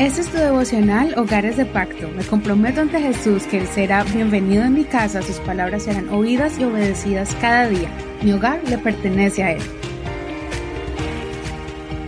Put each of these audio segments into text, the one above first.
Este es tu devocional Hogares de Pacto. Me comprometo ante Jesús que Él será bienvenido en mi casa, sus palabras serán oídas y obedecidas cada día. Mi hogar le pertenece a Él.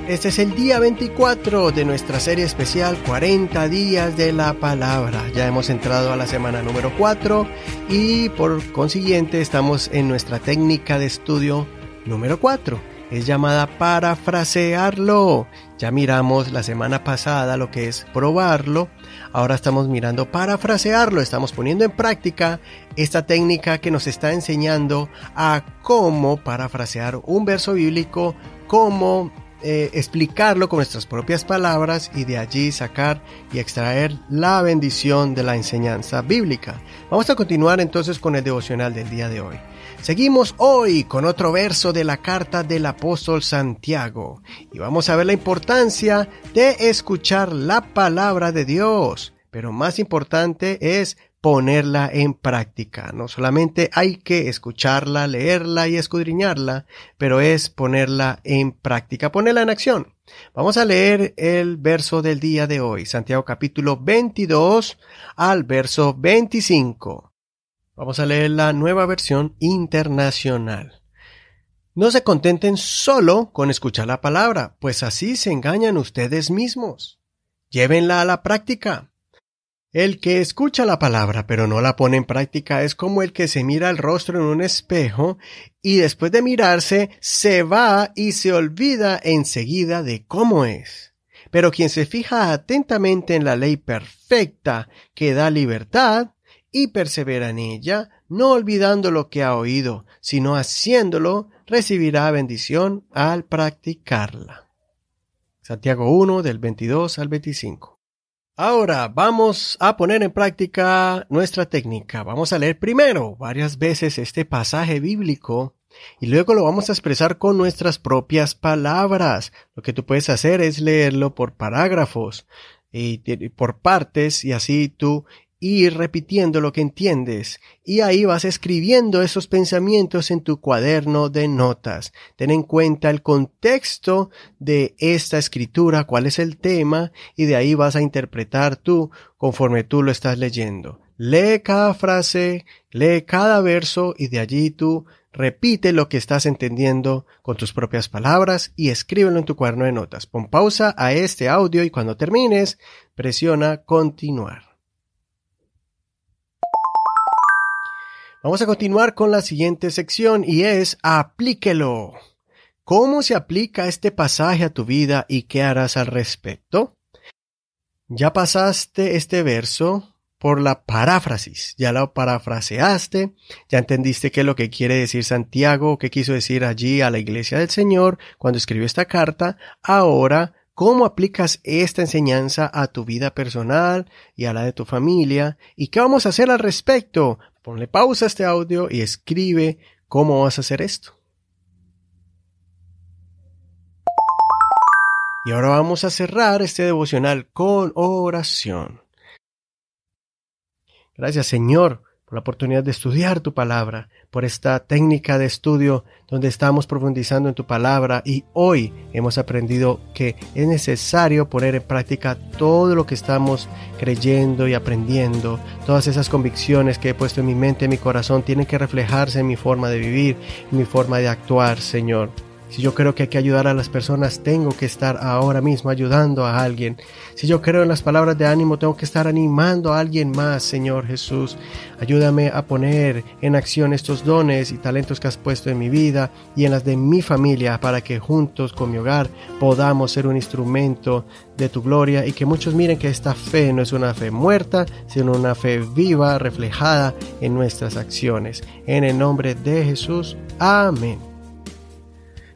Este es el día 24 de nuestra serie especial 40 días de la palabra. Ya hemos entrado a la semana número 4 y por consiguiente estamos en nuestra técnica de estudio número 4 es llamada parafrasearlo. Ya miramos la semana pasada lo que es probarlo, ahora estamos mirando parafrasearlo, estamos poniendo en práctica esta técnica que nos está enseñando a cómo parafrasear un verso bíblico, cómo eh, explicarlo con nuestras propias palabras y de allí sacar y extraer la bendición de la enseñanza bíblica. Vamos a continuar entonces con el devocional del día de hoy. Seguimos hoy con otro verso de la carta del apóstol Santiago y vamos a ver la importancia de escuchar la palabra de Dios, pero más importante es ponerla en práctica. No solamente hay que escucharla, leerla y escudriñarla, pero es ponerla en práctica, ponerla en acción. Vamos a leer el verso del día de hoy, Santiago capítulo 22 al verso 25. Vamos a leer la nueva versión internacional. No se contenten solo con escuchar la palabra, pues así se engañan ustedes mismos. Llévenla a la práctica. El que escucha la palabra pero no la pone en práctica es como el que se mira el rostro en un espejo y después de mirarse se va y se olvida enseguida de cómo es. Pero quien se fija atentamente en la ley perfecta que da libertad, y persevera en ella, no olvidando lo que ha oído, sino haciéndolo, recibirá bendición al practicarla. Santiago 1 del 22 al 25. Ahora vamos a poner en práctica nuestra técnica. Vamos a leer primero varias veces este pasaje bíblico y luego lo vamos a expresar con nuestras propias palabras. Lo que tú puedes hacer es leerlo por parágrafos y por partes y así tú ir repitiendo lo que entiendes y ahí vas escribiendo esos pensamientos en tu cuaderno de notas. Ten en cuenta el contexto de esta escritura, cuál es el tema y de ahí vas a interpretar tú conforme tú lo estás leyendo. Lee cada frase, lee cada verso y de allí tú repite lo que estás entendiendo con tus propias palabras y escríbelo en tu cuaderno de notas. Pon pausa a este audio y cuando termines, presiona continuar. Vamos a continuar con la siguiente sección y es aplíquelo. ¿Cómo se aplica este pasaje a tu vida y qué harás al respecto? Ya pasaste este verso por la paráfrasis, ya lo parafraseaste, ya entendiste qué es lo que quiere decir Santiago, qué quiso decir allí a la iglesia del Señor cuando escribió esta carta, ahora ¿Cómo aplicas esta enseñanza a tu vida personal y a la de tu familia? ¿Y qué vamos a hacer al respecto? Ponle pausa a este audio y escribe cómo vas a hacer esto. Y ahora vamos a cerrar este devocional con oración. Gracias Señor por la oportunidad de estudiar tu palabra, por esta técnica de estudio donde estamos profundizando en tu palabra y hoy hemos aprendido que es necesario poner en práctica todo lo que estamos creyendo y aprendiendo. Todas esas convicciones que he puesto en mi mente, en mi corazón, tienen que reflejarse en mi forma de vivir, en mi forma de actuar, Señor. Si yo creo que hay que ayudar a las personas, tengo que estar ahora mismo ayudando a alguien. Si yo creo en las palabras de ánimo, tengo que estar animando a alguien más, Señor Jesús. Ayúdame a poner en acción estos dones y talentos que has puesto en mi vida y en las de mi familia para que juntos con mi hogar podamos ser un instrumento de tu gloria y que muchos miren que esta fe no es una fe muerta, sino una fe viva reflejada en nuestras acciones. En el nombre de Jesús. Amén.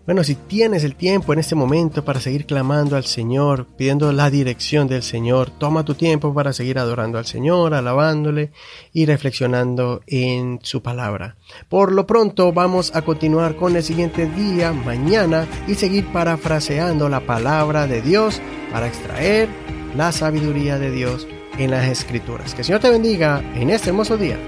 Bueno, si tienes el tiempo en este momento para seguir clamando al Señor, pidiendo la dirección del Señor, toma tu tiempo para seguir adorando al Señor, alabándole y reflexionando en su palabra. Por lo pronto vamos a continuar con el siguiente día, mañana, y seguir parafraseando la palabra de Dios para extraer la sabiduría de Dios en las escrituras. Que el Señor te bendiga en este hermoso día.